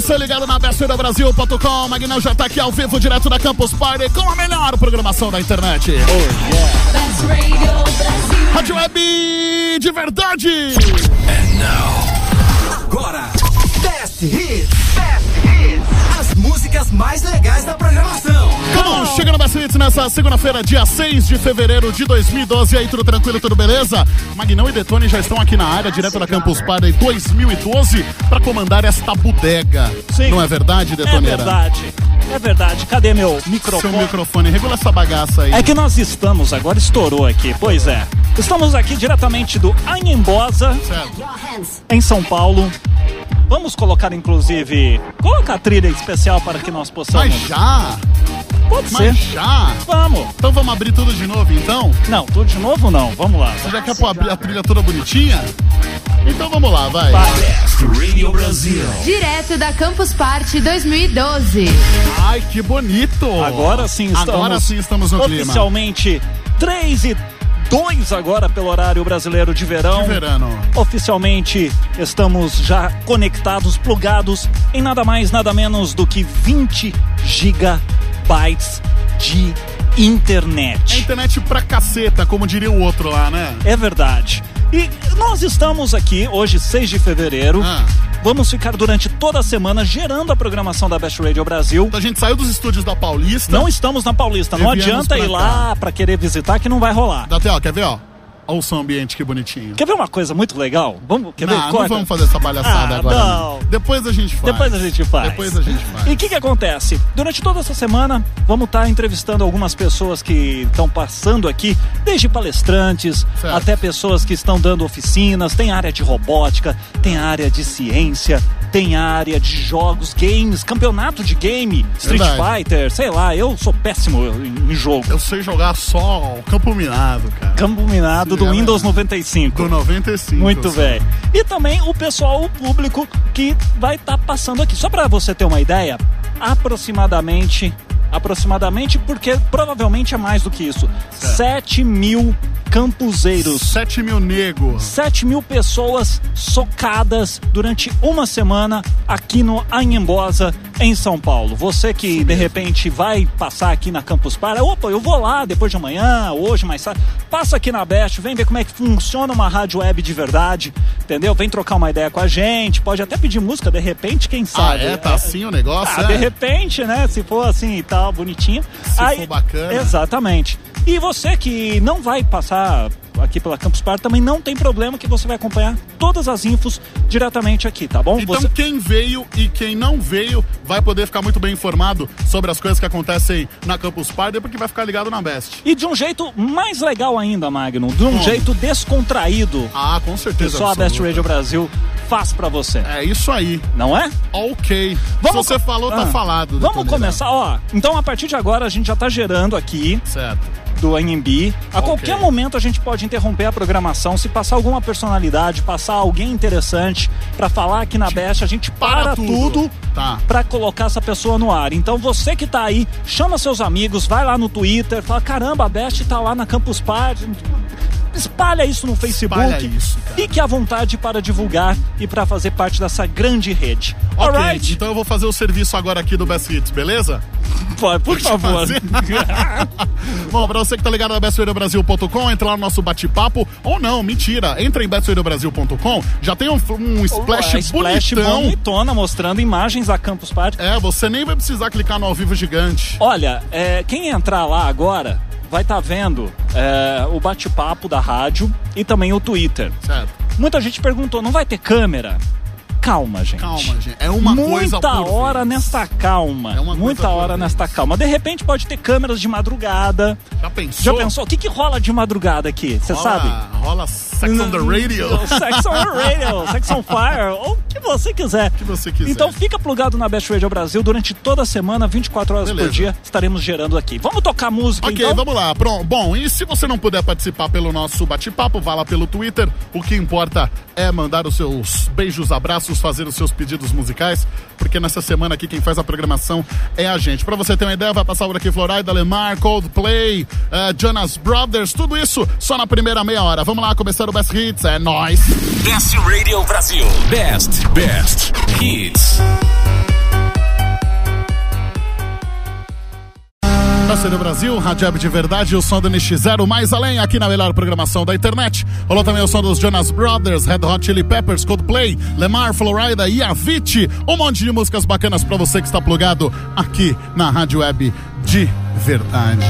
você ligado na bestradiobrasil.com. Magnão já tá aqui ao vivo, direto da Campus Party, com a melhor programação da internet. Oh, yeah. Rádio Web de verdade. And now. Agora, Best Hits. Best Hits. As músicas mais legais da programação. Come on, chega no nessa segunda-feira, dia 6 de fevereiro de 2012. E aí, tudo tranquilo, tudo beleza? Magnão e Detone já estão aqui na área, direto da Campus Party 2012, para comandar esta bodega. Sim. Não é verdade, É Detoneira? verdade. É verdade. Cadê meu microfone? Seu microfone, regula essa bagaça aí. É que nós estamos, agora estourou aqui. Pois é. Estamos aqui diretamente do Anhembosa, Certo. em São Paulo. Vamos colocar, inclusive, coloca a trilha especial para que nós possamos. Mas já? Pode ser. Mas já? Vamos. Então vamos abrir tudo de novo, então? Não, tudo de novo não. Vamos lá. Você já quer pôr a, a trilha toda bonitinha? Então vamos lá, vai. Radio Brasil. Direto da Campus Party 2012. Ai, que bonito! Agora sim estamos. Agora sim estamos no clima. Oficialmente 3 e 2 agora pelo horário brasileiro de verão. De verano. Oficialmente estamos já conectados, plugados em nada mais, nada menos do que 20 gigabytes de É internet. internet pra caceta, como diria o outro lá, né? É verdade. E nós estamos aqui, hoje, 6 de fevereiro. Ah. Vamos ficar durante toda a semana gerando a programação da Best Radio Brasil. Então a gente saiu dos estúdios da Paulista. Não estamos na Paulista, não adianta ir lá pra querer visitar que não vai rolar. Dá até, ó, quer ver, ó? Olha o som ambiente, que bonitinho. Quer ver uma coisa muito legal? Vamos, quer não, ver? não Corta. vamos fazer essa palhaçada Ah, agora. não. Depois a gente faz. Depois a gente faz. Depois a gente faz. E o que, que acontece? Durante toda essa semana, vamos estar entrevistando algumas pessoas que estão passando aqui, desde palestrantes Certo. até pessoas que estão dando oficinas. Tem área de robótica, tem área de ciência, tem área de jogos, games, campeonato de game, Street Verdade. Fighter, sei lá. Eu sou péssimo em, jogo. Eu sei jogar só o campo minado, cara. Campo minado do Sim, é Windows verdade. 95. Do 95. Muito velho. E também o pessoal, o público que vai estar passando aqui. Só para você ter uma ideia, aproximadamente, aproximadamente, porque provavelmente é mais do que isso, 7 mil campuseiros. 7 mil negros. 7 mil pessoas socadas durante uma semana aqui no Anhembosa, em São Paulo. Você que de repente vai passar aqui na Campus Party, opa, eu vou lá depois de amanhã, hoje, mais tarde. Passa aqui na Best, vem ver como é que funciona uma rádio web de verdade, entendeu? Vem trocar uma ideia com a gente, pode até pedir música de repente, quem Ah, sabe. é? Tá assim o negócio? Ah, é? de repente, né? Se for assim e tal, bonitinho. Se for bacana. Exatamente. E você que não vai passar aqui pela Campus Party, também não tem problema que você vai acompanhar todas as infos diretamente aqui, tá bom? Então Você- quem veio e quem não veio vai poder ficar muito bem informado sobre as coisas que acontecem na Campus Party porque vai ficar ligado na Best. E de um jeito mais legal ainda, Magno, de um Como? jeito descontraído, Ah, com que certeza. só a Best. Radio Brasil faz pra você. É isso aí. Não é? Ok. Vamos Se você falou, tá Ah, falado. Vamos começar, ó. Então a partir de agora a gente já tá gerando aqui Certo. Do AMB. A Ok. qualquer momento a gente pode interromper a programação. Se passar alguma personalidade, passar alguém interessante pra falar aqui na Best, a gente para, para tudo, tudo. Tá. pra colocar essa pessoa no ar. Então você que tá aí, chama seus amigos, vai lá no Twitter, fala: caramba, a Best tá lá na Campus Party. Espalha isso no Facebook. Isso. Fique à vontade para divulgar e para fazer parte dessa grande rede. Ok, Alright? então eu vou fazer o serviço agora aqui do Best Hits, beleza? Por, por favor. Bom, pra você que tá ligado na bestradiobrasil.com, entra lá no nosso bate-papo. Ou não, mentira. Entra em bestradiobrasil.com, já tem um, um splash, A splash bonitão. bonitona mostrando imagens da Campus Party. É, você nem vai precisar clicar no ao vivo gigante. Olha, é, quem entrar lá agora vai estar vendo é, o bate-papo da rádio e também o Twitter. Certo. Muita gente perguntou, não vai ter câmera? Calma, gente. Calma, gente. É uma coisa Muita hora vez. nesta calma. É uma Muita hora vez. nesta calma. De repente pode ter câmeras de madrugada. Já pensou? Já pensou? O que, que rola de madrugada aqui? Você sabe? Rola Sex on the Radio. Sex on the Radio, Sex on Fire, ou o que você quiser. O que você quiser. Então fica plugado na Best Radio Brasil durante toda a semana, 24 horas Beleza. por dia, estaremos gerando aqui. Vamos tocar música Ok, então? vamos lá. Pronto. Bom, e se você não puder participar pelo nosso bate-papo, vá lá pelo Twitter. O que importa é mandar os seus beijos, abraços fazer os seus pedidos musicais, porque nessa semana aqui quem faz a programação é a gente. Pra você ter uma ideia, vai passar por aqui Florida, Lemar, Coldplay, uh, Jonas Brothers, tudo isso só na primeira meia hora. Vamos lá, começar o Best Hits, é nóis! Best Radio Brasil. Best, best hits. Parceiro Brasil, Rádio Web de Verdade, o som do NX0 mais além aqui na melhor programação da internet. Rolou também o som dos Jonas Brothers, Red Hot Chili Peppers, Coldplay, Lemar, Florida e Avicii. Um monte de músicas bacanas para você que está plugado aqui na Rádio Web de Verdade.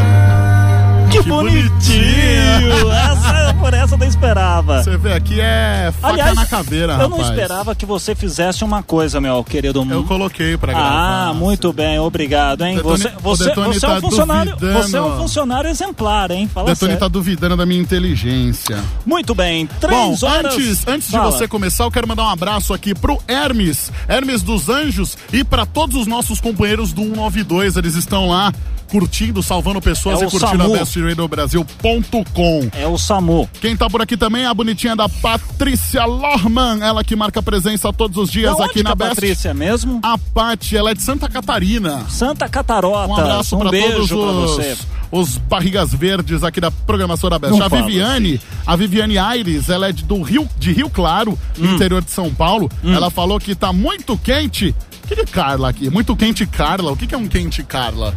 Que, bonitinho! Essa, por essa eu não esperava. Você vê aqui é faca Aliás, na caveira, eu rapaz. não esperava que você fizesse uma coisa, meu querido. Eu coloquei pra gravar. Ah, muito bem, obrigado, hein? Detone- você, você, você é tá um funcionário, duvidando. você é um funcionário exemplar, hein? Fala Detone sério. tá duvidando da minha inteligência. Muito bem, três Bom, horas. antes, antes de você começar, eu quero mandar um abraço aqui pro Hermes, Hermes dos Anjos e para todos os nossos companheiros do 192. Eles estão lá curtindo, salvando pessoas É e curtindo SAMU. a bestradiobrasil.com. É o SAMU. Quem tá por aqui também é a bonitinha da Patrícia Lohman, ela que marca presença todos os dias Da aqui na é a Best. Patrícia mesmo? A Paty, ela é de Santa Catarina. Santa Catarota. Um abraço um pra beijo todos os, os barrigas verdes aqui da programação da Best. Não a Viviane, a Viviane Aires, ela é de- do Rio, de Rio Claro, Hum. interior de São Paulo. Ela falou que tá muito quente. O que é Carla aqui? Muito quente Carla. O que é um quente Carla?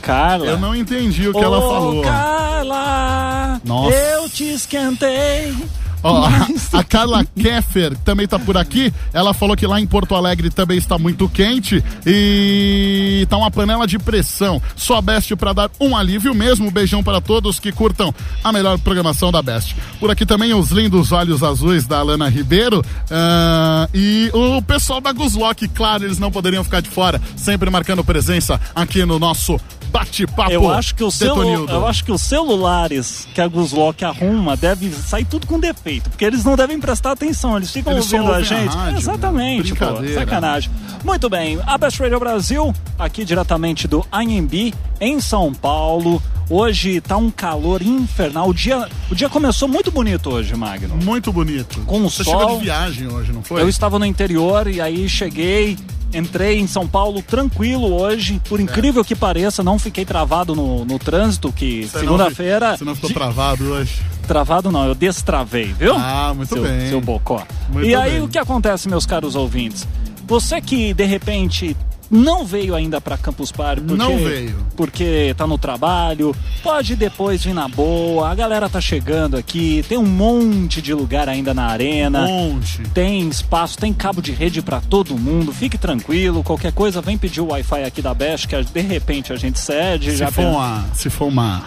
Carla. Eu não entendi o que ela Ô, falou. Carla, Nossa. eu te esquentei. Ó, a, a Carla Keffer também tá por aqui. Ela falou que lá em Porto Alegre também está muito quente e tá uma panela de pressão. Só Best para dar um alívio mesmo. Beijão para todos que curtam a melhor programação da Best. Por aqui também os lindos olhos azuis da Alana Ribeiro ah, e o pessoal da Guslock. Claro, eles não poderiam ficar de fora, sempre marcando presença aqui no nosso bate-papo. Eu acho, que o celu... Eu acho que os celulares que a Guslock arruma devem sair tudo com defeito, porque eles não devem prestar atenção, eles ficam Eles ouvindo a ouvem a gente. rádio, Exatamente, né? pô, Brincadeira. sacanagem. Muito bem, a Best Radio Brasil, aqui diretamente do AMB, em São Paulo. Hoje tá um calor infernal. O dia, o dia começou muito bonito hoje, Magno. Muito bonito. Com o Você sol. chegou de viagem hoje, não foi? Eu estava no interior e aí cheguei, entrei em São Paulo tranquilo hoje. Por incrível que pareça, não fiquei travado no, no trânsito, que segunda-feira. Você não ficou de- travado hoje? Travado não, eu destravei, viu? Ah, muito seu, bem. Seu bocó. Muito e aí bem. o que acontece, meus caros ouvintes? Você que de repente não veio ainda para Campus Party porque, Não veio. porque tá no trabalho, pode depois vir na boa. A galera tá chegando aqui, tem um monte de lugar ainda na arena. Monte. Tem espaço, tem cabo de rede pra todo mundo. Fique tranquilo, qualquer coisa vem pedir o Wi-Fi aqui da Best, que de repente a gente cede. Se já for uma, se for uma,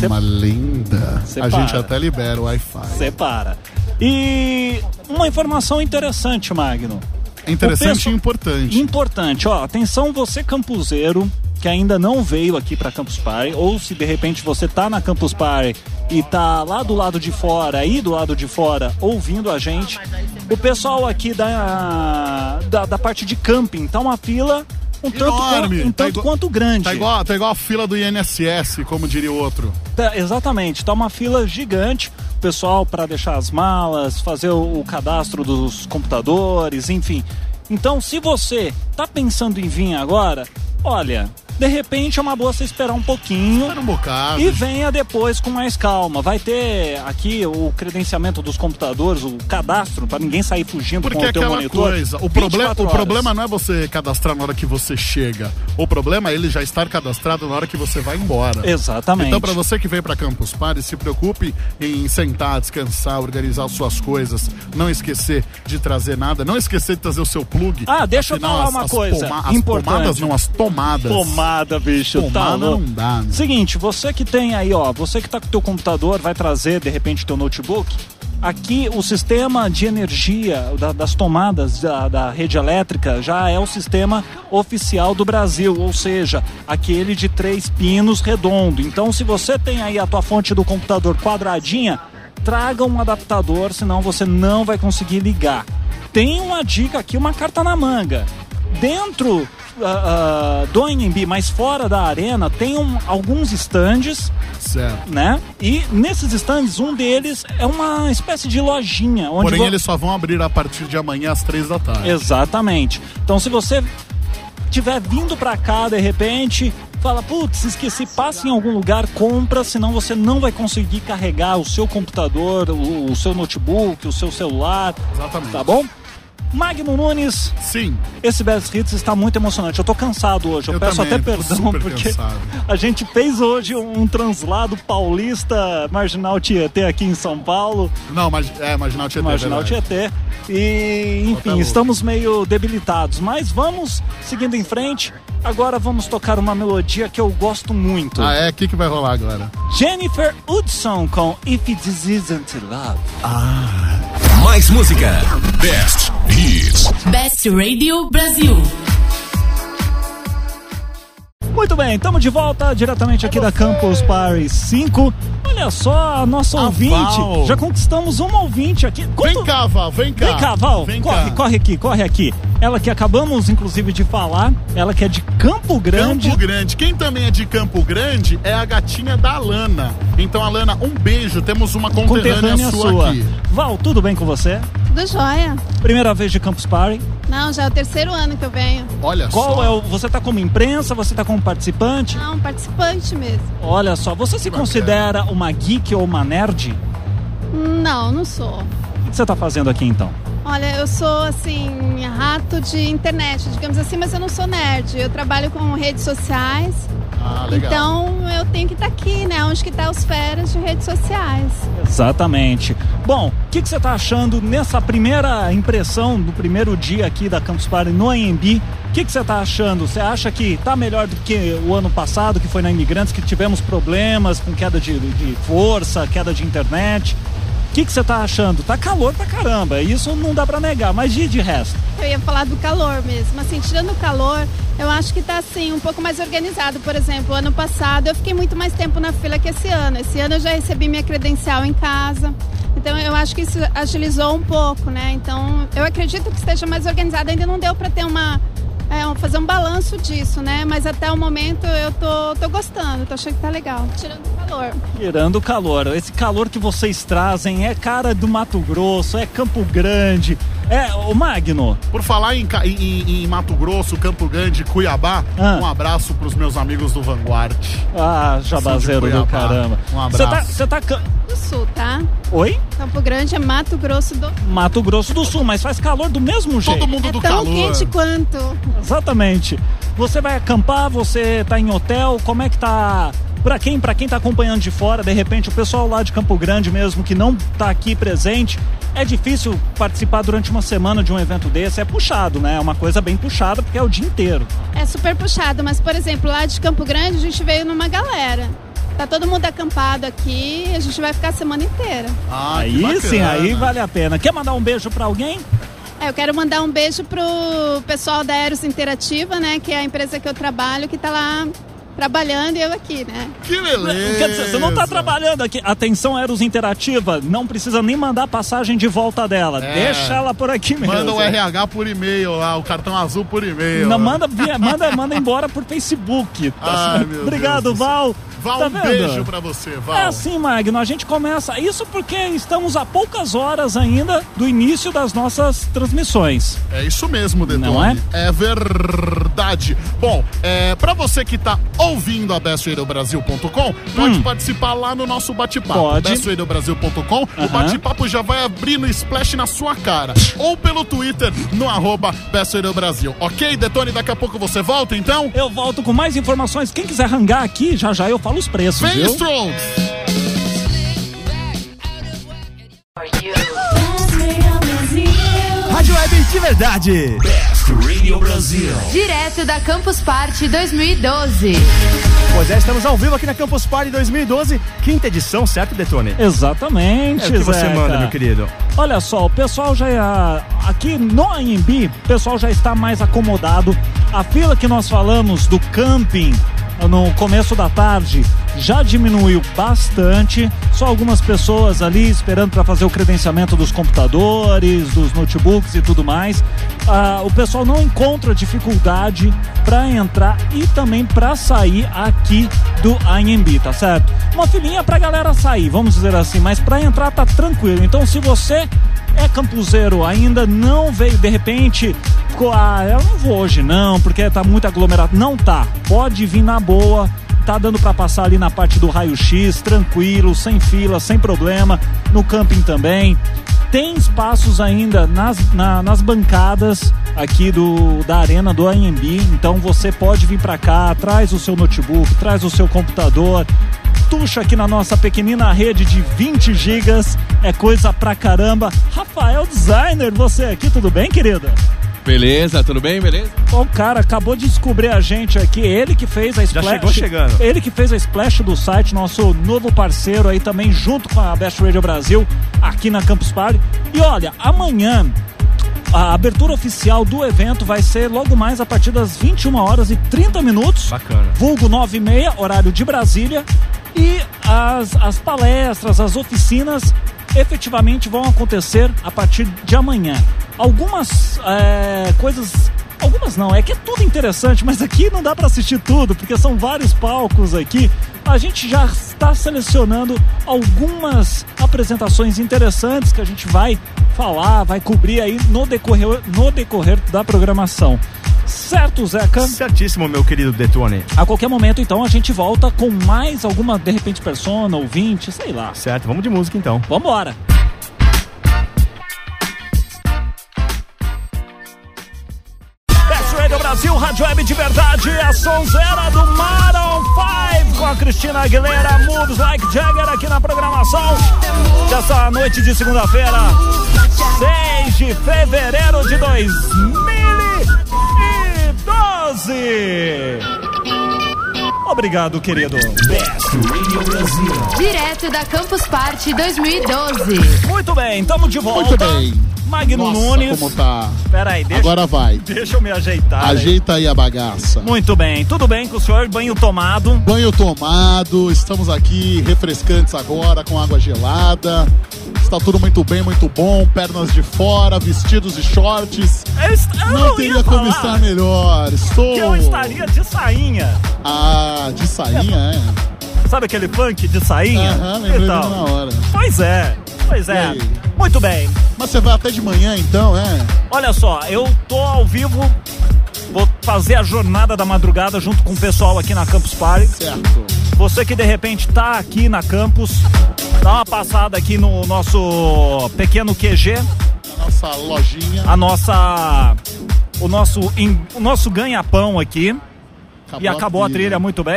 Cê- uma linda, Cê a para. gente até libera o Wi-Fi. Separa. E uma informação interessante, Magno. É interessante e importante. Importante, ó, atenção você campuseiro que ainda não veio aqui para Campus Party, ou se de repente você tá na Campus Party e tá lá do lado de fora, aí do lado de fora, ouvindo a gente, o pessoal aqui da, da, da parte de camping tá uma fila um tanto, Enorme. quan- um Tá tanto igual- quanto grande. Tá igual, tá igual a fila do INSS, como diria o outro. Tá, exatamente, tá uma fila gigante, pessoal para deixar as malas, fazer o, cadastro dos computadores, enfim. Então, se você tá pensando em vir agora, olha, de repente é uma boa você esperar um pouquinho Espera um bocado. e venha depois com mais calma. Vai ter aqui o credenciamento dos computadores, o cadastro, para ninguém sair fugindo Porque com o teu aquela monitor. coisa, o, problema, 24 o problema não é você cadastrar na hora que você chega. O problema é ele já estar cadastrado na hora que você vai embora. Exatamente. Então, para você que veio para Campus Party, se preocupe em sentar, descansar, organizar suas coisas, não esquecer de trazer nada, não esquecer de trazer o seu plug. Ah, deixa eu Afinal, falar as- uma as coisa poma- as importante. pomadas não, as tomadas. Pomada, bicho. tá Pomada louco. não dá, né? Seguinte, você que tem aí, ó, você que tá com o teu computador, vai trazer de repente teu notebook. Aqui o sistema de energia da- das tomadas da, da rede elétrica já é o sistema oficial do Brasil, ou seja, aquele de três pinos redondo. Então, se você tem aí a tua fonte do computador quadradinha, traga um adaptador, senão você não vai conseguir ligar. Tem uma dica aqui, uma carta na manga. Dentro ah, ah, do AMB, mas fora da arena, tem um- alguns estandes, Certo. né? E nesses estandes, um deles é uma espécie de lojinha. Onde Porém, vo- eles só vão abrir a partir de amanhã às três da tarde. Exatamente. Então, se você tiver vindo pra cá de repente, fala, putz, esqueci, passa em algum lugar, compra, senão você não vai conseguir carregar o seu computador, o, o seu notebook, o seu celular. Exatamente. Tá bom? Magno Nunes, Sim. esse Best Hits está muito emocionante. Eu tô cansado hoje. Eu, Eu peço também, até perdão porque cansado. a gente fez hoje um translado paulista marginal Tietê aqui em São Paulo. Não, mas é, Marginal Tietê. Marginal verdade. Tietê. E, enfim, estamos meio debilitados. Mas vamos seguindo em frente. Agora vamos tocar uma melodia que eu gosto muito. Ah, é? O que, que vai rolar, galera? Jennifer Hudson com If This Isn't Love. Mais música. Best Hits. Best Radio Brasil. Muito bem, estamos de volta diretamente aqui da Campus Party 5. Olha só, a nossa A ouvinte. Val. Já conquistamos uma ouvinte aqui. Quanto- Vem cá, Val, vem cá. Vem cá, Val. Vem corre, cá. corre aqui, corre aqui. Ela que acabamos, inclusive, de falar. Ela que é de Campo Grande. Campo Grande. Quem também é de Campo Grande é a gatinha da Lana. Então, Alana, um beijo. Temos uma conterrânea, conterrânea sua, sua. aqui. Val, tudo bem com você? Tudo jóia. Primeira vez de Campus Party. Não, já é o terceiro ano que eu venho. Olha Qual só. é o. Você tá como imprensa, você tá como participante? Não, participante mesmo. Olha só, você se bacana. considera uma geek ou uma nerd? Não, não sou. O que você tá fazendo aqui então? Olha, eu sou assim, rato de internet, digamos assim, mas eu não sou nerd. Eu trabalho com redes sociais. Ah. Então eu tenho que estar aqui, né? Onde que tá os feras de redes sociais. Exatamente. Bom, o que, que você tá achando nessa primeira impressão do primeiro dia aqui da Campus Party no AMB? O que, que você tá achando? Você acha que tá melhor do que o ano passado, que foi na Imigrantes, que tivemos problemas com queda de, de força, queda de internet? Que, que você tá achando? Tá calor pra caramba, isso não dá pra negar, mas de, de resto? Eu ia falar do calor mesmo. Assim, tirando o calor, eu acho que tá assim, um pouco mais organizado. Por exemplo, ano passado eu fiquei muito mais tempo na fila que esse ano. Esse ano eu já recebi minha credencial em casa. Então eu acho que isso agilizou um pouco, né? Então eu acredito que esteja mais organizado. Ainda não deu para ter uma. É, um- fazer um balanço disso, né? Mas até o momento eu tô, tô gostando, tô achando que tá legal. Tirando o calor. Tirando o calor, esse calor que vocês trazem é cara do Mato Grosso, é Campo Grande, é o Magno. Por falar em, em- em- Mato Grosso, Campo Grande, Cuiabá, Ah. um abraço pros meus amigos do Vanguard. Ah, jabazeiro do caramba. Um Você tá, abraço. você tá ca- Do sul, tá? Oi? Campo Grande é Mato Grosso do. Mato Grosso do Sul, mas faz calor do mesmo jeito. Todo mundo É do tão calor. quente quanto. Exatamente. Você vai acampar, você tá em hotel, como é que tá? Pra quem, pra quem tá acompanhando de fora, de repente o pessoal lá de Campo Grande mesmo que não tá aqui presente, é difícil participar durante uma semana de um evento desse, é puxado, né? É uma coisa bem puxada porque é o dia inteiro. É super puxado, mas por exemplo, lá de Campo Grande a gente veio numa galera. Tá todo mundo acampado aqui e a gente vai ficar a semana inteira. Ah, que aí bacana. sim, aí vale a pena. Quer mandar um beijo pra alguém? É, eu quero mandar um beijo pro pessoal da Eros Interativa, né? Que é a empresa que eu trabalho, que tá lá trabalhando e eu aqui, né? Que beleza. Quer dizer, você não tá trabalhando aqui. Atenção, Eros Interativa, não precisa nem mandar passagem de volta dela. É. Deixa ela por aqui mesmo. Manda o RH por e-mail lá, o cartão azul por e-mail. Não, manda, via- manda, manda embora por Facebook. tá Ai, Obrigado, Deus. Val. Val, Tá um vendo? beijo pra você, Val. É assim, Magno, a gente começa. Isso porque estamos a poucas horas ainda do início das nossas transmissões. É isso mesmo, Detone. Não é? É verdade. Bom, é, para você que tá ouvindo a bestradiobrasil.com, pode participar lá no nosso bate-papo. Hum. Pode. bestradiobrasil.com. O Aham. bate-papo já vai abrir no splash na sua cara. Ou pelo Twitter, no arroba Brasil. Ok, Detone? Daqui a pouco você volta, então? Eu volto com mais informações. Quem quiser rangar aqui, já já eu falo os preços, Vem, viu? Strokes! Rádio Web de verdade. Best Radio Brasil. Direto da Campus Party 2012. Pois é, estamos ao vivo aqui na Campus Party 2012, quinta edição, certo, Detone? Exatamente, É o que você Zeca. manda, meu querido. Olha só, o pessoal já. Aqui no AMB, o pessoal já está mais acomodado. A fila que nós falamos do camping no começo da tarde já diminuiu bastante. Só algumas pessoas ali esperando para fazer o credenciamento dos computadores, dos notebooks e tudo mais. Ah, o pessoal não encontra dificuldade para entrar e também para sair aqui do AMB, tá certo? Uma filinha pra galera sair, vamos dizer assim, mas para entrar tá tranquilo. Então, se você é campuseiro, ainda não veio, de repente, ah, eu não vou hoje não, porque tá muito aglomerado. Não tá, pode vir na boa, tá dando para passar ali na parte do raio-x, tranquilo, sem fila, sem problema, no camping também. Tem espaços ainda nas, na, nas bancadas aqui do, da arena do AMB, então você pode vir para cá, traz o seu notebook, traz o seu computador, tuxa aqui na nossa pequenina rede de 20 gigas, é coisa pra caramba. Rafael Designer, você aqui, tudo bem, querida? Beleza, tudo bem, beleza? O cara acabou de descobrir a gente aqui, ele que fez a Splash. chegou chegando. Ele que fez a Splash do site, nosso novo parceiro aí também, junto com a Best Radio Brasil, aqui na Campus Party. E olha, amanhã a abertura oficial do evento vai ser logo mais a partir das 21 horas e 30 minutos. Bacana. Vulgo 9 e meia, horário de Brasília. E as, as palestras, as oficinas efetivamente vão acontecer a partir de amanhã. Algumas é, coisas. Algumas não, é que é tudo interessante, mas aqui não dá para assistir tudo, porque são vários palcos aqui. A gente já está selecionando algumas apresentações interessantes que a gente vai falar, vai cobrir aí no decorrer, no decorrer da programação. Certo, Zeca? Certíssimo, meu querido Detone. A qualquer momento, então, a gente volta com mais alguma, de repente, persona, ouvinte, sei lá. Certo, vamos de música então. Vambora! Best Brasil, Rádio Web de verdade, a sonzeira do Maroon 5 com a Cristina Aguilera, Moves Like Jagger aqui na programação dessa noite de segunda-feira, 6 de fevereiro de 2012. Obrigado, querido. Best Radio Brasil. Direto da Campus Party 2012. Muito bem, estamos de volta. Muito bem. Magno Nossa, Nunes. como tá. Peraí, deixa, Agora vai. deixa eu me ajeitar. aí. Ajeita aí a bagaça. Muito bem, tudo bem com o senhor? Banho tomado. Banho tomado, estamos aqui refrescantes agora com água gelada. Está tudo muito bem, muito bom. Pernas de fora, vestidos e shorts. Eu, est- eu Não ia teria como estar melhor. Estou. Eu estaria de sainha. Ah, de sainha, é. Sabe aquele funk de sainha? Aham, lembrei Então, na hora. Pois é, pois é. Muito bem. Mas você vai até de manhã então, é? Olha só, eu tô ao vivo. Vou fazer a jornada da madrugada junto com o pessoal aqui na Campus Party. Certo. Você que de repente tá aqui na campus, dá uma passada aqui no nosso pequeno QG, A nossa lojinha. a nossa o nosso o nosso ganha-pão aqui e acabou a trilha muito bem.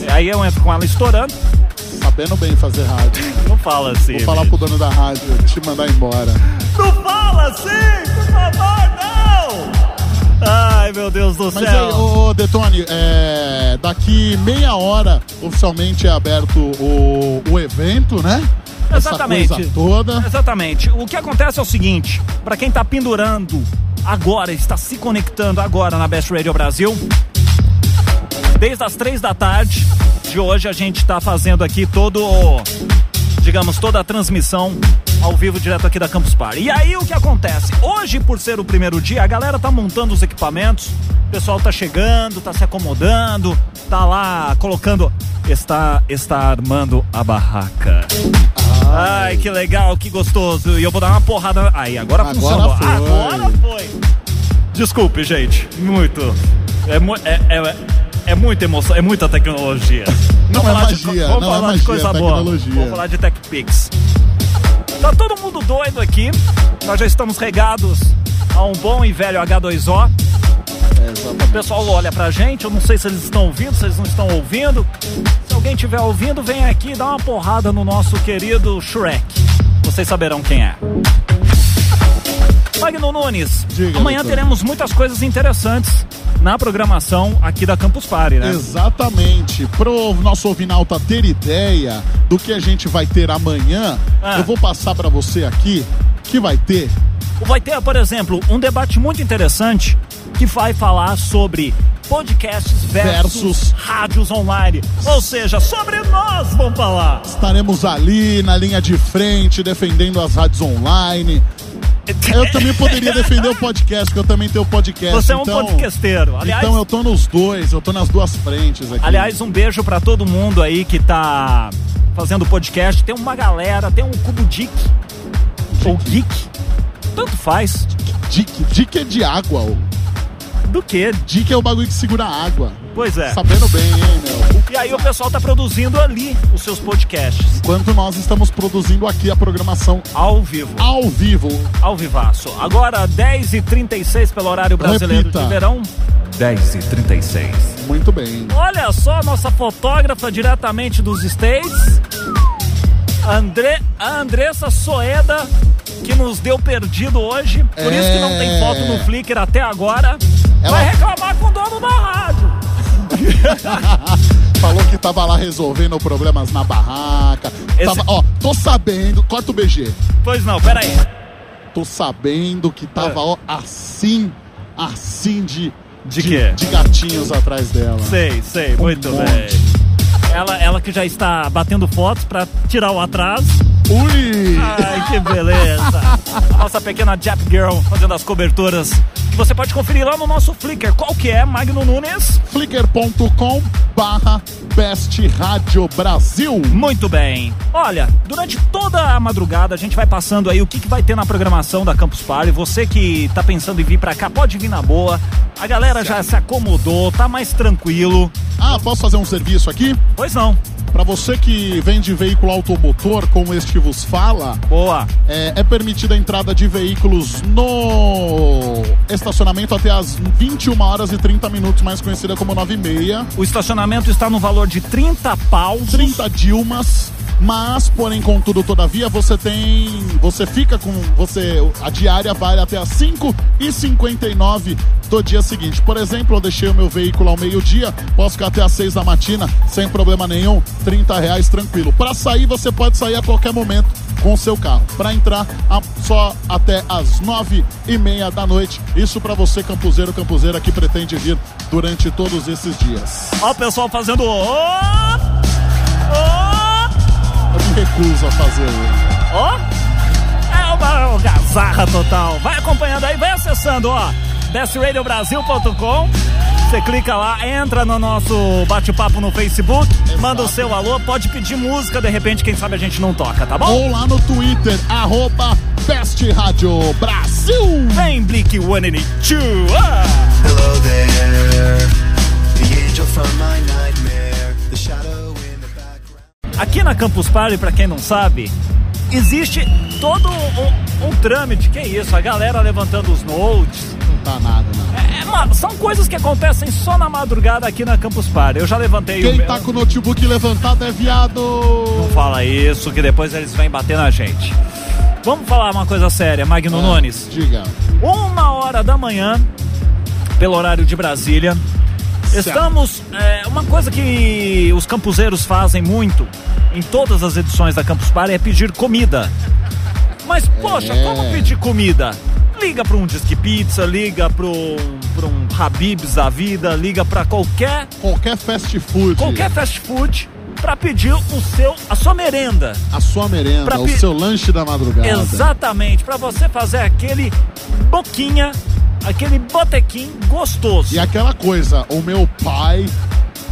E aí eu entro com ela estourando. Sabendo bem fazer rádio. Não fala assim. Vou falar pro dono da rádio te mandar embora. Não fala assim, por favor, não! Ai, meu Deus do Mas céu. aí, ô, ô, Detone, é, daqui meia hora oficialmente é aberto o, o evento, né? Exatamente. Essa coisa toda. Exatamente. O que acontece é o seguinte, para quem tá pendurando agora, está se conectando agora na Best Radio Brasil, desde as três da tarde de hoje a gente está fazendo aqui todo, digamos, toda a transmissão ao vivo direto aqui da Campus Party. E aí o que acontece? Hoje, por ser o primeiro dia, a galera tá montando os equipamentos, o pessoal tá chegando, tá se acomodando, tá lá colocando, está, está armando a barraca. Ai, que legal, que gostoso. E eu vou dar uma porrada. Aí, agora, Agora funcionou. foi. Agora foi. Desculpe, gente. Muito. É, é, é, é muita emoção, é muita tecnologia. Não Vamos é falar de magia, vamos não é falar magia, de coisa é boa. tecnologia. Vamos falar de TechPix. Tá todo mundo doido aqui. Nós já estamos regados a um bom e velho H2O. É, O pessoal olha pra gente, eu não sei se eles estão ouvindo, se eles não estão ouvindo. Se alguém estiver ouvindo, vem aqui e dá uma porrada no nosso querido Shrek. Vocês saberão quem é. Magno Nunes, Diga, amanhã doutor. teremos muitas coisas interessantes na programação aqui da Campus Party, né? Exatamente. Pro nosso ouvinalta ter ideia do que a gente vai ter amanhã, Ah. eu vou passar pra você aqui que vai ter Vai ter, por exemplo, um debate muito interessante que vai falar sobre podcasts versus, Versus. rádios online. Ou seja, sobre nós vamos falar. Estaremos ali na linha de frente, defendendo as rádios online. Eu também poderia defender o podcast, porque eu também tenho podcast. Você é um então, podcasteiro. Aliás, Então eu tô nos dois, eu tô nas duas frentes aqui. aliás, um beijo pra todo mundo aí que tá fazendo podcast. Tem uma galera, tem um Cubo Dick. Ou Geek. Tanto faz. Dick, Dick é de água. ô. Do que? Dick é o bagulho que segura a água. Pois é. Sabendo bem, hein, meu? E aí o pessoal tá produzindo ali os seus podcasts. Enquanto nós estamos produzindo aqui a programação Ao vivo. ao vivo. Ao vivaço. Agora, 10h36 pelo horário brasileiro Repita. de verão. 10h36. Muito bem. Olha só, nossa fotógrafa diretamente dos States. André, a Andressa Soeda, que nos deu perdido hoje. Por isso que não tem É. foto no Flickr até agora. Ela- Vai reclamar com o dono da rádio. Falou que tava lá resolvendo problemas na barraca. Esse- Tava, ó, tô sabendo. Corta o BG. Pois não, peraí. Tô sabendo que tava, ó, assim, assim de. De quê? De gatinhos atrás dela. Sei, sei, muito monte. bem. Ela, ela que já está batendo fotos pra tirar o atraso. Ui! Ai, que beleza. A nossa pequena Jap Girl fazendo as coberturas. Que você pode conferir lá no nosso Flickr. Qual que é, Magno Nunes? Flickr.com barra Best Rádio Brasil. Muito bem. Olha, durante toda a madrugada a gente vai passando aí o que, que vai ter na programação da Campus Party. Você que tá pensando em vir pra cá, pode vir na boa. A galera já se acomodou, tá mais tranquilo. Ah, posso fazer um serviço aqui? Pois não. Pra você que vende veículo automotor, como este vos fala, Boa. é, é permitida a entrada de veículos no estacionamento até as 21 horas e 30 minutos, mais conhecida como 9 e meia. O estacionamento está no valor de 30 paus. 30 Dilmas, mas, porém, contudo, todavia, você tem. Você fica com. Você. A diária vale até as 5 e 59 do dia seguinte. Por exemplo, eu deixei o meu veículo ao meio-dia, posso ficar até as 6 da matina, sem problema nenhum, 30 reais tranquilo. Para sair, você pode sair a qualquer momento com o seu carro. Para entrar, só até as 9 e meia da noite. Isso para você, campuseiro, campuseira, que pretende vir durante todos esses dias. Ó o pessoal fazendo... Ó! Ó! Eu me recuso a fazer isso. Ó! É uma algazarra total. Vai acompanhando aí, vai acessando, ó. bestradiobrasil.com Você clica lá, entra no nosso bate-papo no Facebook, manda o seu alô, pode pedir música, de repente, quem sabe a gente não toca, tá bom? ou lá no Twitter, arroba Best Rádio Brasil. Vem, Blink 182! Ah! Hello there, the angel from my nightmare, the shadow in the background. Aqui na Campus Party, pra quem não sabe, existe todo um, um trâmite, que é isso, a galera levantando os notes, Não tá nada, não. Mano, são coisas que acontecem só na madrugada aqui na Campus Party. Eu já levantei o Quem tá com o notebook levantado é viado. Não fala isso, que depois eles vêm bater na gente. Vamos falar uma coisa séria, Magno Ah, Nunes. Diga. Uma hora da manhã, pelo horário de Brasília. Certo. Estamos. é, uma coisa que os campuseiros fazem muito em todas as edições da Campus Party é pedir comida. Mas, poxa, É. como pedir comida? Liga para um Disque Pizza, liga para um, pra um Habib's da vida, liga para qualquer Qualquer fast food. qualquer fast food para pedir o seu a sua merenda. A sua merenda, Pra o seu lanche da madrugada. Exatamente, para você fazer aquele boquinha, aquele botequim gostoso. E aquela coisa, o meu pai,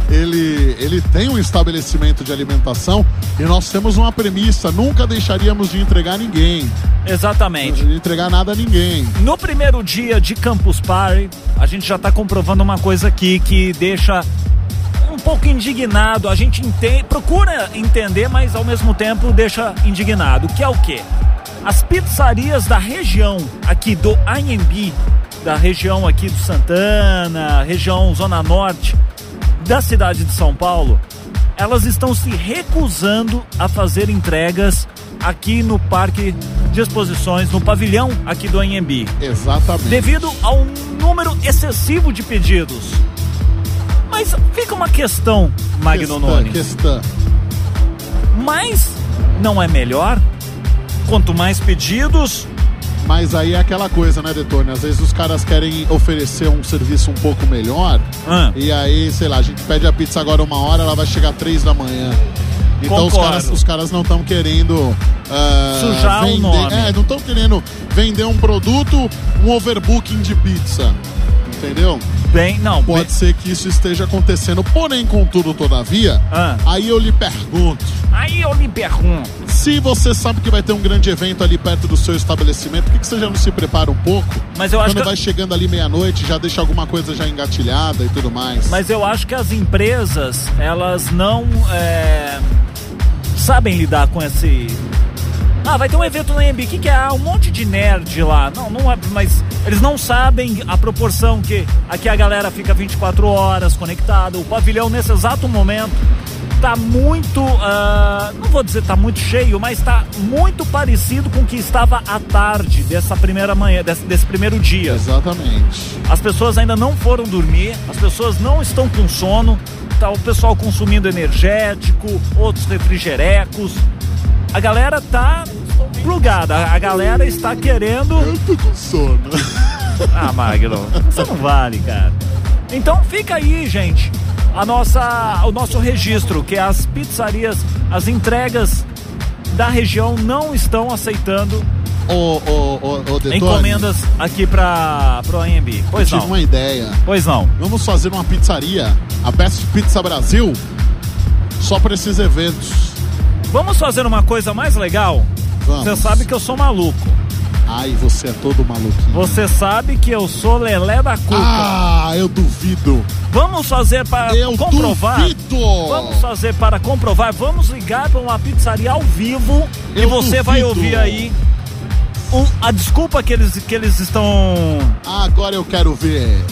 ele, ele tem um estabelecimento de alimentação e nós temos uma premissa, nunca deixaríamos de entregar ninguém, Exatamente. de entregar nada a ninguém. No primeiro dia de Campus Party, a gente já está comprovando uma coisa aqui que deixa um pouco indignado. A gente entende, procura entender, mas ao mesmo tempo deixa indignado. Que é o quê? As pizzarias da região aqui do AMB, da região aqui do Santana, região Zona Norte da cidade de São Paulo, elas estão se recusando a fazer entregas aqui no Parque de Exposições, no pavilhão aqui do AMB Exatamente. devido ao número excessivo de pedidos. Mas fica uma questão, Magno Nunes. questão. Mas não é melhor? Quanto mais pedidos, Mas aí é aquela coisa, né, Detone? Às vezes os caras querem oferecer um serviço um pouco melhor. Ah. E aí, sei lá, a gente pede a pizza agora uma hora, ela vai chegar três da manhã. Então os caras, os caras não estão querendo ah, Sujar o vender, nome. É, não estão querendo vender um produto, um overbooking de pizza. Entendeu? Bem, não. Pode bem- ser que isso esteja acontecendo. Porém, contudo, todavia, Ah. aí eu lhe pergunto. Aí eu lhe pergunto. Se você sabe que vai ter um grande evento ali perto do seu estabelecimento, por que, que você já não se prepara um pouco? Mas eu acho Quando que- vai chegando ali meia-noite, já deixa alguma coisa já engatilhada e tudo mais. Mas eu acho que as empresas, elas não é, sabem lidar com esse. Ah, vai ter um evento no AMB, o que, que é? Ah, um monte de nerd lá. Não, não é. Mas eles não sabem a proporção que aqui a galera fica 24 horas conectada. O pavilhão, nesse exato momento, tá muito. ah, não vou dizer tá muito cheio, mas tá muito parecido com o que estava à tarde dessa primeira manhã, desse, desse primeiro dia. Exatamente. As pessoas ainda não foram dormir, as pessoas não estão com sono, tá o pessoal consumindo energético, outros refrigerecos. A galera tá plugada, a galera está querendo. Eu tô com sono. Ah, Magno, você não vale, cara. Então fica aí, gente, a nossa, o nosso registro, que as pizzarias, as entregas da região não estão aceitando Ô, ô, ô, ô, Detone, encomendas aqui para pro AMB. eu Pois tive não. uma ideia. Pois não. Vamos fazer uma pizzaria, a Best Pizza Brasil, só para esses eventos. Vamos fazer uma coisa mais legal? Vamos. Você sabe que eu sou maluco. Ai, você é todo maluquinho. Você sabe que eu sou lelé da cuca. Ah, eu duvido. Vamos fazer para Eu comprovar. duvido. Vamos fazer para comprovar. Vamos ligar para uma pizzaria ao vivo e Eu você vai duvido. ouvir aí um- a desculpa que eles, que eles estão. Agora eu quero ver.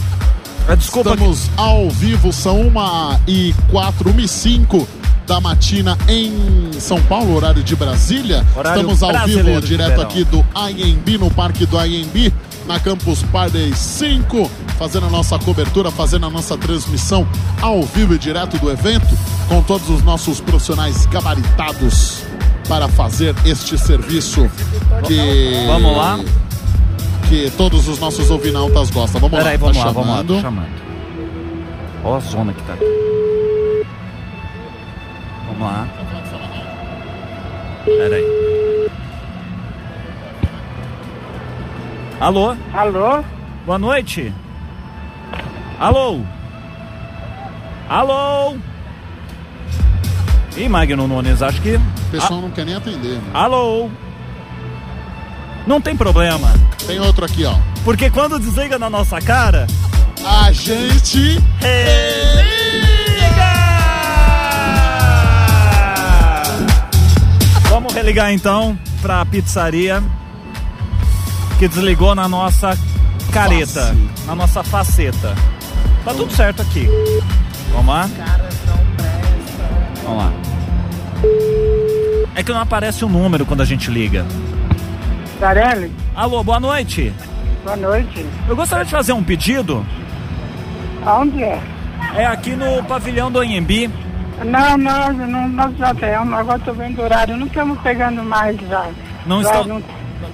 A desculpa que- Estamos ao vivo, são uma e quatro, uma e cinco da matina em São Paulo, horário de Brasília. Horário Estamos ao vivo, direto aqui do IMB, no Parque do IMB, na Campus Party 5, fazendo a nossa cobertura, fazendo a nossa transmissão ao vivo e direto do evento, com todos os nossos profissionais gabaritados para fazer este serviço que... Vamos lá. Que todos os nossos ouvinautas gostam. Vamos Peraí, lá, vamos tá lá, vamos lá. chamando. Chamando. Ó a zona que tá aqui. Vamos lá. Peraí. Alô? Alô? Boa noite. Alô? Alô? Ih, Magno Nunes, acho que. O pessoal não quer nem atender. né? Alô? Não tem problema. Tem outro aqui, ó. Porque quando desliga na nossa cara. A gente. Vamos religar então pra pizzaria que desligou na nossa careta, Face. na nossa faceta. Tá tudo certo aqui. Vamos lá? Vamos lá. É que não aparece o número quando a gente liga. Sarelli? Alô, boa noite. Boa noite. Eu gostaria de fazer um pedido. Aonde é? É aqui no pavilhão do Anhembi. Não, não, não nós já temos. Agora estou vendo o horário. Não estamos pegando mais já. Não já está- Não,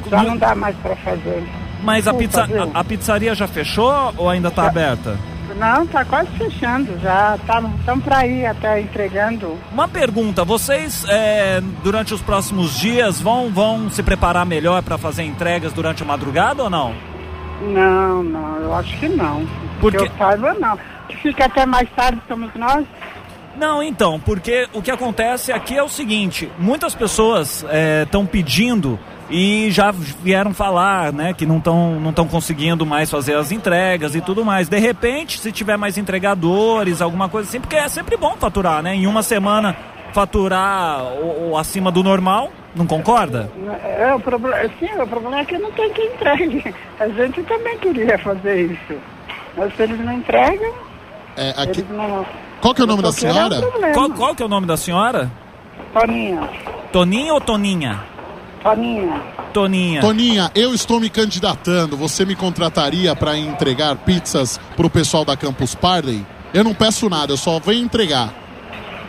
já não dá mais para fazer. Mas a, pizza, a, a pizzaria já fechou ou ainda tá aberta? Não, tá quase fechando já. Estamos para ir até entregando. Uma pergunta, vocês é, durante os próximos dias vão, vão se preparar melhor para fazer entregas durante a madrugada ou não? Não, não, eu acho que não. Por que eu saiba, não. Fica até mais tarde, somos nós. Não, então, porque o que acontece aqui é o seguinte: muitas pessoas estão pedindo e já vieram falar, né, que não estão não tão conseguindo mais fazer as entregas e tudo mais. De repente, se tiver mais entregadores, alguma coisa assim, porque é sempre bom faturar, né? Em uma semana faturar o, o acima do normal, não concorda? É, o problema, sim, o problema é que não tem quem entregue. A gente também queria fazer isso. Mas se eles não entregam, É, aqui... eles não. Qual que é o nome da senhora? Qual, qual que é o nome da senhora? Toninha, Toninha ou Toninha? Toninha. Toninha. Toninha, eu estou me candidatando. Você me contrataria para entregar pizzas pro pessoal da Campus Party? Eu não peço nada, eu só venho entregar.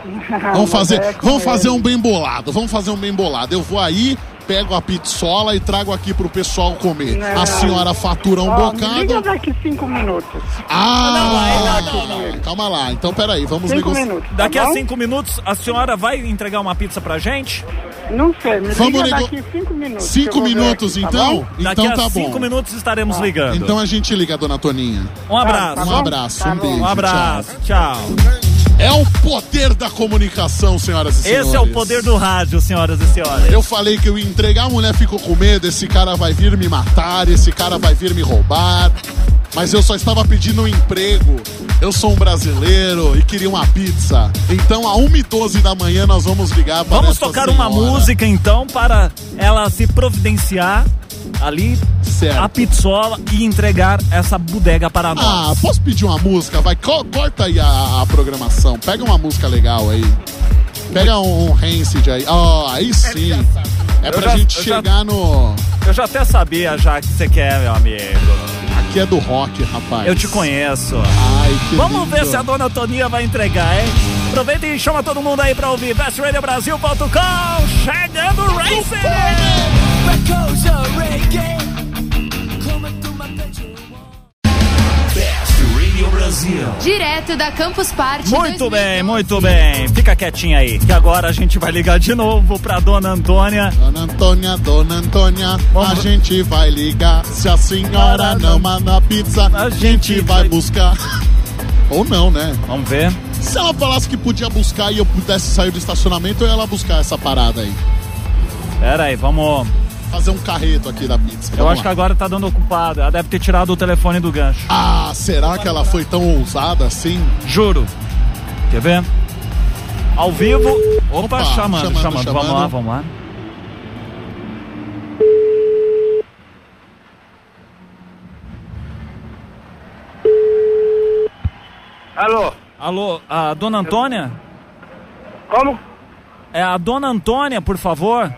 Vamos fazer, vamos fazer um bem bolado. Vamos fazer um bem bolado. Eu vou aí, pego a pizzola e trago aqui pro pessoal comer. Não. A senhora fatura um Ó, me liga bocado. daqui cinco minutos. Ah, não, não, não. calma lá. Então, peraí, vamos Cinco negociar. minutos. tá Daqui a bom? cinco minutos, a senhora vai entregar uma pizza pra gente? Não sei, me Vamos liga nego- daqui cinco minutos. Cinco minutos, aqui, tá então? Daqui Então a tá cinco bom. minutos estaremos ligando. Então a gente liga, dona Toninha. Um abraço. Tá Um bom? abraço, Tá um bom. beijo. Um abraço. Tchau. É o poder da comunicação, senhoras e senhores. Esse é o poder do rádio, senhoras e senhores. Eu falei que eu ia entregar, a mulher ficou com medo, esse cara vai vir me matar, esse cara vai vir me roubar. Mas eu só estava pedindo um emprego. Eu sou um brasileiro e queria uma pizza. Então, a 1h12 da manhã, nós vamos ligar para Vamos tocar uma senhora. música então para ela se providenciar ali Certo. a pizzola e entregar essa bodega para Ah, nós. posso pedir uma música? Vai, co- corta aí a, a programação. Pega uma música legal aí. Pega um, um Rancid aí. Ó, aí sim. É pra já- gente eu já- chegar no... Eu já até sabia já que você quer, meu amigo. Aqui é do rock, rapaz. Eu te conheço. Ai, que Vamos lindo. ver se a dona Toninha vai entregar, hein? Aproveita e chama todo mundo aí pra ouvir bestradiobrasil.com Chegando o Best Brasil. Direto da Campus Party. Muito bem, muito bem. Fica quietinha aí, que agora a gente vai ligar de novo pra dona Antônia. Dona Antônia, Dona Antônia, Vamos- a gente vai ligar. Se a senhora não manda pizza, A a gente gente vai vai- buscar. Ou não, né? Vamos ver. Se ela falasse que podia buscar e eu pudesse sair do estacionamento, eu ia lá buscar essa parada aí. Pera aí, vamos. Fazer um carreto aqui da pizza. Eu Vamos acho que lá. agora tá dando ocupado. Ela deve ter tirado o telefone do gancho. Ah, será que ela foi tão ousada assim? Juro. Quer ver? Ao vivo. Opa, Opa, chamando, chamando, chamando, Vamos lá, chamando. vamos lá. Alô? Alô, a dona Antônia? Como? É a dona Antônia, por favor.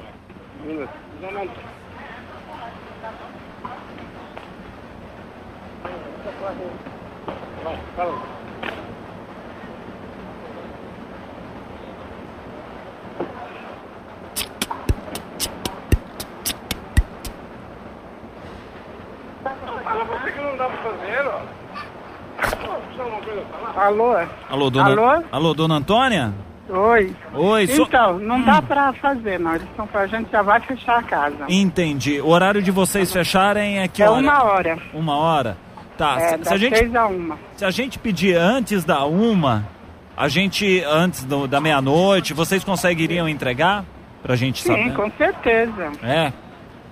Alô? Alô, dona. Alô? Alô, dona Antônia? Oi. Oi, Então, não dá pra fazer, não. Eles estão a gente já vai fechar a casa. Entendi. O horário de vocês fecharem é que É hora? uma hora. Uma hora? Tá. É, se, das a gente, seis a uma. se a gente pedir antes da uma, a gente, antes do- da meia-noite, vocês conseguiriam entregar? Pra gente Sim, saber? com certeza. É.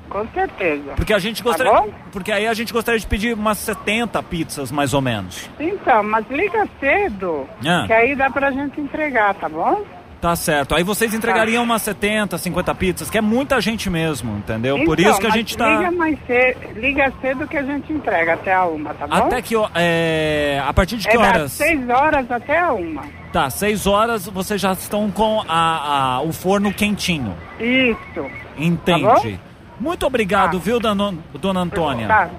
Com certeza. Porque a gente Tá gostaria. bom? porque aí a gente gostaria de pedir umas 70 pizzas, mais ou menos. Então, mas liga cedo, Ah. que aí dá pra gente entregar, tá bom? Tá certo. Aí vocês entregariam umas 70, 50 pizzas, que é muita gente mesmo, entendeu? Por Então, isso que a gente tá. Liga, mais cedo, liga cedo que a gente entrega até a uma, tá bom? Até que. É... A partir de que é das horas? seis horas até a uma. Tá, 6 horas vocês já estão com a, a- o forno quentinho. Isso. Entendi. Muito obrigado, viu, dona, dona Antônia? Tá.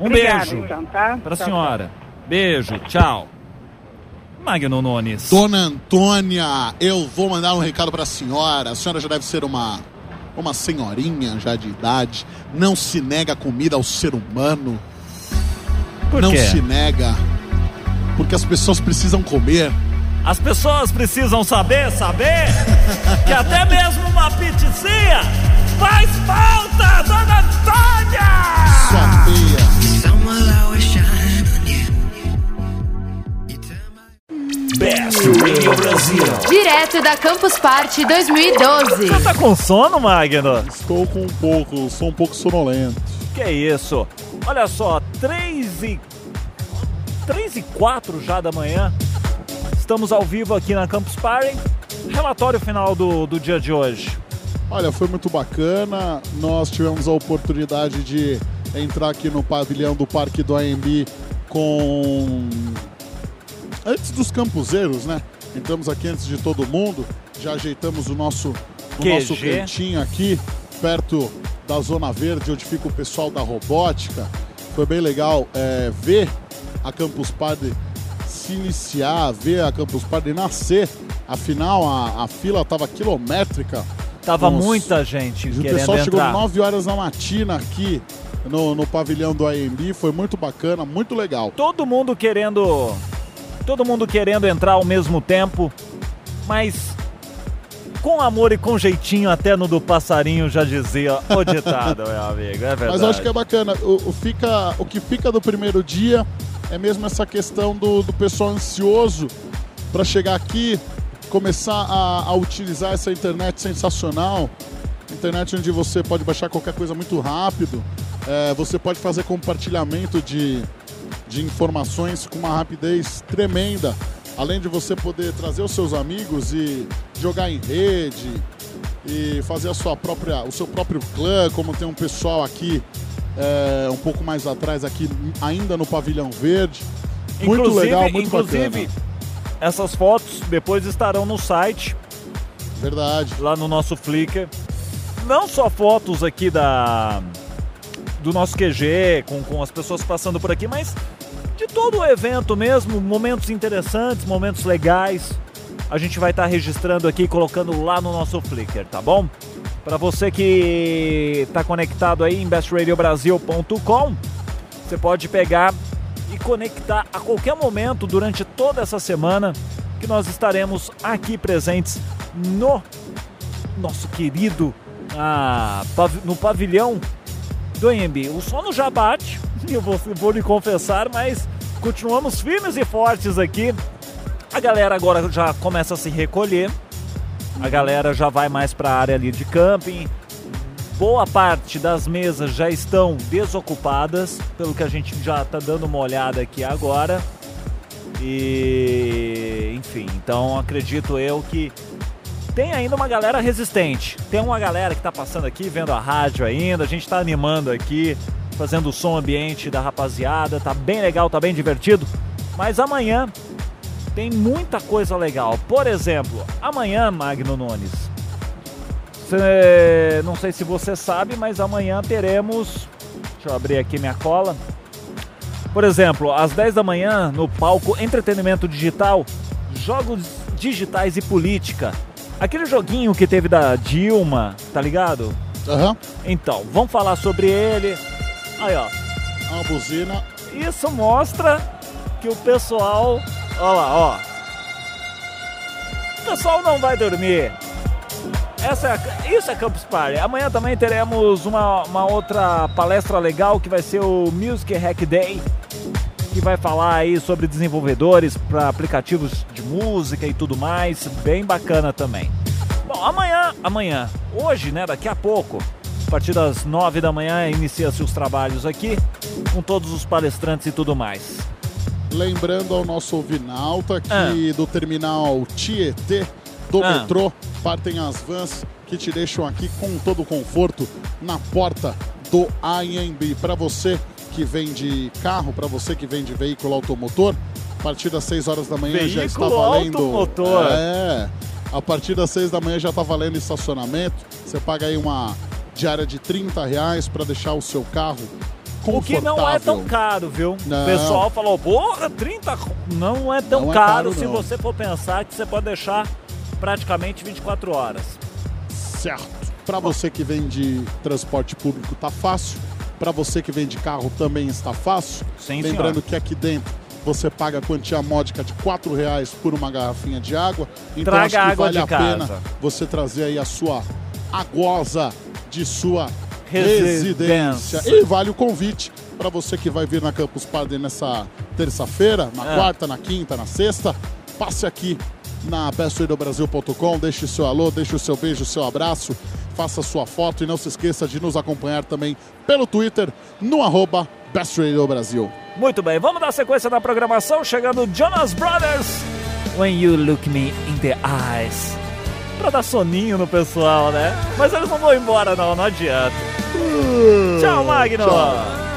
Um Obrigada, beijo então, tá? pra Tchau, senhora. Beijo, tchau. Magno Nunes. Dona Antônia, eu vou mandar um recado pra senhora. A senhora já deve ser uma uma senhorinha já de idade. Não se nega comida ao ser humano. Por Não quê? se nega. Porque as pessoas precisam comer. As pessoas precisam saber, saber, que até mesmo uma pizzinha faz falta, dona Antônia! Sua Best Radio Brasil. Direto da Campus Party 2012. Você tá com sono, Magno? Estou com um pouco, sou um pouco sonolento. Que isso? Olha só, 3 e... 3 e 4 já da manhã. Estamos ao vivo aqui na Campus Party. Relatório final do, do dia de hoje. Olha, foi muito bacana. Nós tivemos a oportunidade de entrar aqui no pavilhão do Parque do AMB com. Antes dos campuseiros, né? Entramos aqui antes de todo mundo. Já ajeitamos o nosso, o nosso cantinho aqui, perto da Zona Verde, onde fica o pessoal da robótica. Foi bem legal é, ver a Campus Party se iniciar, ver a Campus Party nascer. Afinal, a, a fila estava quilométrica Tava Com os- muita gente O querendo pessoal chegou entrar. 9 horas da matina aqui no, no pavilhão do AMB. Foi muito bacana, muito legal. Todo mundo querendo. Todo mundo querendo entrar ao mesmo tempo, mas com amor e com jeitinho, até no do passarinho já dizia o ditado, meu amigo. É verdade. Mas acho que é bacana. O, o fica, o que fica do primeiro dia é mesmo essa questão do, do pessoal ansioso para chegar aqui, começar a, a utilizar essa internet sensacional. Internet onde você pode baixar qualquer coisa muito rápido. É, você pode fazer compartilhamento de, de informações com uma rapidez tremenda. Além de você poder trazer os seus amigos e jogar em rede e fazer a sua própria, o seu próprio clã, como tem um pessoal aqui é, um pouco mais atrás aqui, ainda no pavilhão verde. Muito inclusive, legal, muito inclusive, bacana. essas fotos depois estarão no site. Verdade. Lá no nosso Flickr. Não só fotos aqui da do nosso QG, com, com as pessoas passando por aqui, mas de todo o evento mesmo, momentos interessantes, momentos legais. A gente vai estar registrando aqui, colocando lá no nosso Flickr, tá bom? Para você que está conectado aí em bestradiobrasil.com, você pode pegar e conectar a qualquer momento durante toda essa semana que nós estaremos aqui presentes no nosso querido ah, no pavilhão do EMB. O sono já bate, eu vou, vou lhe confessar, mas continuamos firmes e fortes aqui. A galera agora já começa a se recolher. A galera já vai mais para a área ali de camping. Boa parte das mesas já estão desocupadas, pelo que a gente já está dando uma olhada aqui agora. E enfim, então acredito eu que tem ainda uma galera resistente. Tem uma galera que tá passando aqui, vendo a rádio ainda. A gente tá animando aqui, fazendo o som ambiente da rapaziada. Tá bem legal, tá bem divertido. Mas amanhã tem muita coisa legal. Por exemplo, amanhã, Magno Nunes. não sei se você sabe, mas amanhã teremos. Deixa eu abrir aqui minha cola. Por exemplo, às 10 da manhã, no palco Entretenimento Digital, Jogos Digitais e Política. Aquele joguinho que teve da Dilma, tá ligado? Aham. Então, vamos falar sobre ele. Aí, ó. Uma buzina. Isso mostra que o pessoal. Ó lá, ó. O pessoal não vai dormir. Essa é isso é Campus Party. Amanhã também teremos uma, uma outra palestra legal que vai ser o Music Hack Day, que vai falar aí sobre desenvolvedores para aplicativos de música e tudo mais. Bem bacana também. Bom, amanhã, amanhã, hoje, né, daqui a pouco, a partir das nove da manhã, inicia-se os trabalhos aqui, com todos os palestrantes e tudo mais. Lembrando ao nosso ouvinalta que Ah. do terminal Tietê do Ah. metrô partem as vans que te deixam aqui com todo o conforto na porta do AMB. Para você que vem de carro, para você que vem de veículo automotor, a partir das 6 horas da manhã já está Veículo valendo. automotor. É. A partir das 6 da manhã já está valendo estacionamento. Você paga aí uma diária de 30 reais para deixar o seu carro O que não é tão caro, viu? Não. O pessoal falou, porra, 30 co- não é tão Não é caro, caro, se não. você for pensar que você pode deixar praticamente 24 horas. Certo. Para você que vem de transporte público tá fácil. Para você que vem de carro também está fácil. Sim, Lembrando senhor. que aqui dentro você paga a quantia módica de R$ reais por uma garrafinha de água. Então Traga acho que água vale a pena casa. você trazer aí a sua agosa de sua Residência. residência. E vale o convite para você que vai vir na Campus Party nessa terça-feira, na É. quarta, na quinta, na sexta. Passe aqui na bestradiobrasil.com, deixe o seu alô, deixe o seu beijo, o seu abraço, faça sua foto e não se esqueça de nos acompanhar também pelo Twitter no arroba Best Radio Brasil. Muito bem, vamos dar sequência na programação, chegando Jonas Brothers. When you look me in the eyes. Pra dar soninho no pessoal, né? Mas eles não vão embora não, não adianta. Tchau, Magno. Tchau.